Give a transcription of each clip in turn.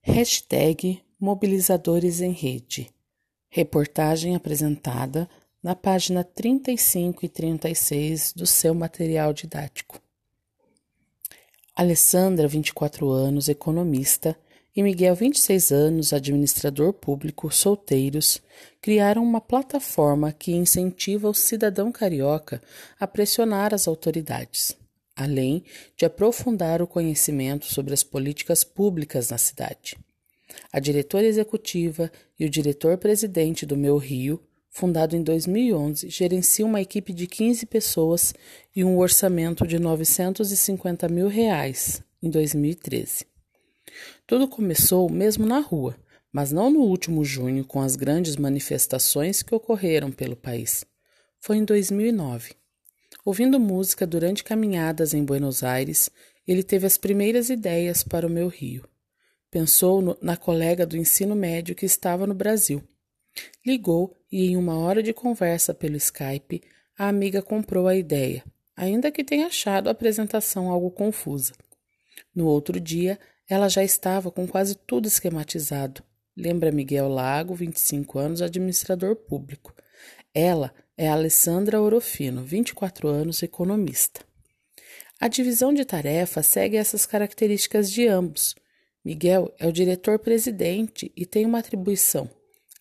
Hashtag Mobilizadores em Rede. Reportagem apresentada na página 35 e 36 do seu material didático. Alessandra, 24 anos, economista, e Miguel, 26 anos, administrador público, solteiros, criaram uma plataforma que incentiva o cidadão carioca a pressionar as autoridades, além de aprofundar o conhecimento sobre as políticas públicas na cidade. A diretora executiva e o diretor-presidente do Meu Rio, fundado em 2011, gerencia uma equipe de 15 pessoas e um orçamento de 950 mil reais em 2013. Tudo começou mesmo na rua, mas não no último junho com as grandes manifestações que ocorreram pelo país. Foi em 2009. Ouvindo música durante caminhadas em Buenos Aires, ele teve as primeiras ideias para o meu Rio. Pensou no, na colega do ensino médio que estava no Brasil. Ligou e, em uma hora de conversa pelo Skype, a amiga comprou a ideia, ainda que tenha achado a apresentação algo confusa. No outro dia, ela já estava com quase tudo esquematizado. Lembra Miguel Lago, 25 anos, administrador público. Ela é Alessandra Orofino, 24 anos, economista. A divisão de tarefa segue essas características de ambos. Miguel é o diretor-presidente e tem uma atribuição: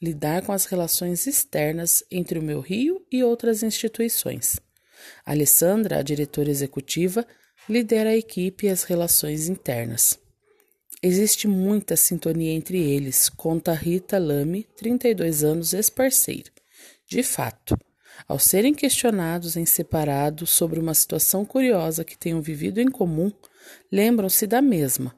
lidar com as relações externas entre o meu Rio e outras instituições. Alessandra, a diretora executiva, lidera a equipe e as relações internas. Existe muita sintonia entre eles, conta Rita Lame, 32 anos, ex-parceira. De fato, ao serem questionados em separado sobre uma situação curiosa que tenham vivido em comum, lembram-se da mesma,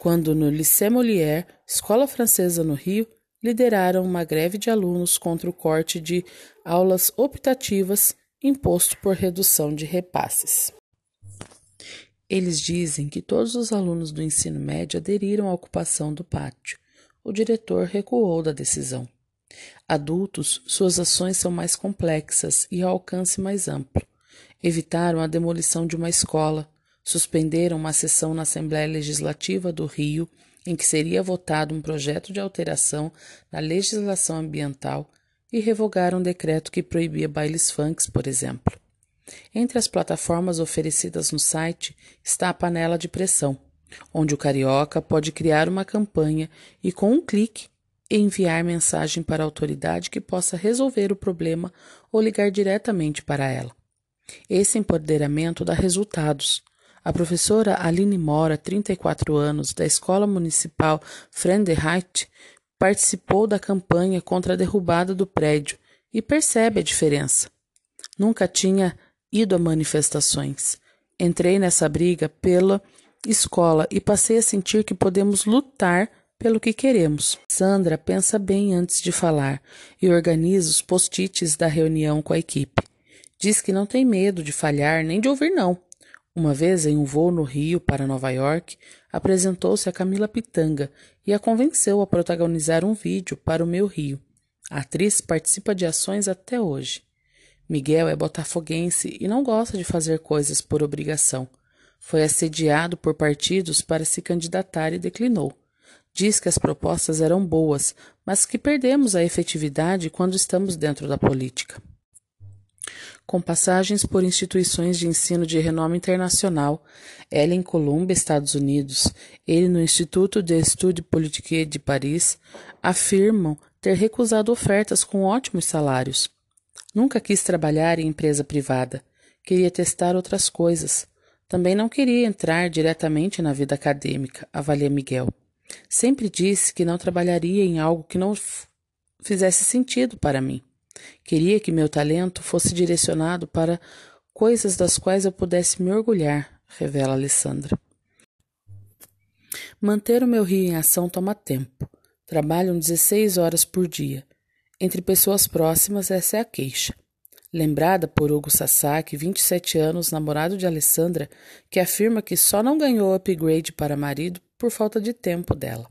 quando no Lycée Molière, escola francesa no Rio, lideraram uma greve de alunos contra o corte de aulas optativas imposto por redução de repasses. Eles dizem que todos os alunos do ensino médio aderiram à ocupação do pátio. O diretor recuou da decisão. Adultos, suas ações são mais complexas e ao alcance mais amplo. Evitaram a demolição de uma escola, suspenderam uma sessão na Assembleia Legislativa do Rio em que seria votado um projeto de alteração na legislação ambiental e revogaram um decreto que proibia bailes funks, por exemplo. Entre as plataformas oferecidas no site está a panela de pressão, onde o carioca pode criar uma campanha e, com um clique, enviar mensagem para a autoridade que possa resolver o problema ou ligar diretamente para ela. Esse empoderamento dá resultados. A professora Aline Mora, 34 anos, da Escola Municipal Frenderheit, participou da campanha contra a derrubada do prédio e percebe a diferença. Nunca tinha ido a manifestações. Entrei nessa briga pela escola e passei a sentir que podemos lutar pelo que queremos. Sandra pensa bem antes de falar e organiza os post-its da reunião com a equipe. Diz que não tem medo de falhar nem de ouvir não. Uma vez, em um voo no Rio para Nova York, apresentou-se a Camila Pitanga e a convenceu a protagonizar um vídeo para o Meu Rio. A atriz participa de ações até hoje. Miguel é botafoguense e não gosta de fazer coisas por obrigação. Foi assediado por partidos para se candidatar e declinou. Diz que as propostas eram boas, mas que perdemos a efetividade quando estamos dentro da política. Com passagens por instituições de ensino de renome internacional, ela em Colômbia, Estados Unidos, ele no Instituto de Estudes Politiques de Paris, afirmam ter recusado ofertas com ótimos salários. Nunca quis trabalhar em empresa privada. Queria testar outras coisas. Também não queria entrar diretamente na vida acadêmica, avalia Miguel. Sempre disse que não trabalharia em algo que não fizesse sentido para mim. Queria que meu talento fosse direcionado para coisas das quais eu pudesse me orgulhar, revela Alessandra. Manter o meu rio em ação toma tempo. Trabalham 16 horas por dia. Entre pessoas próximas, essa é a queixa. Lembrada por Hugo Sasaki, 27 anos, namorado de Alessandra, que afirma que só não ganhou upgrade para marido por falta de tempo dela.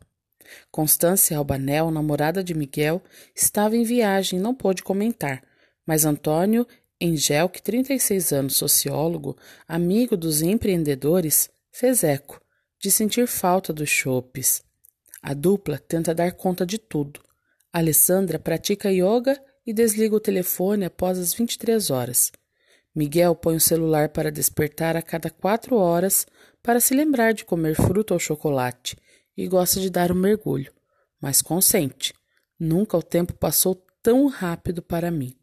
Constância Albanel, namorada de Miguel, estava em viagem e não pôde comentar, mas Antônio Engel, que 36 anos, sociólogo, amigo dos empreendedores, fez eco de sentir falta dos chopes. A dupla tenta dar conta de tudo. Alessandra pratica yoga e desliga o telefone após as 23 horas. Miguel põe o celular para despertar a cada quatro horas para se lembrar de comer fruta ou chocolate e gosta de dar um mergulho, mas consente. Nunca o tempo passou tão rápido para mim.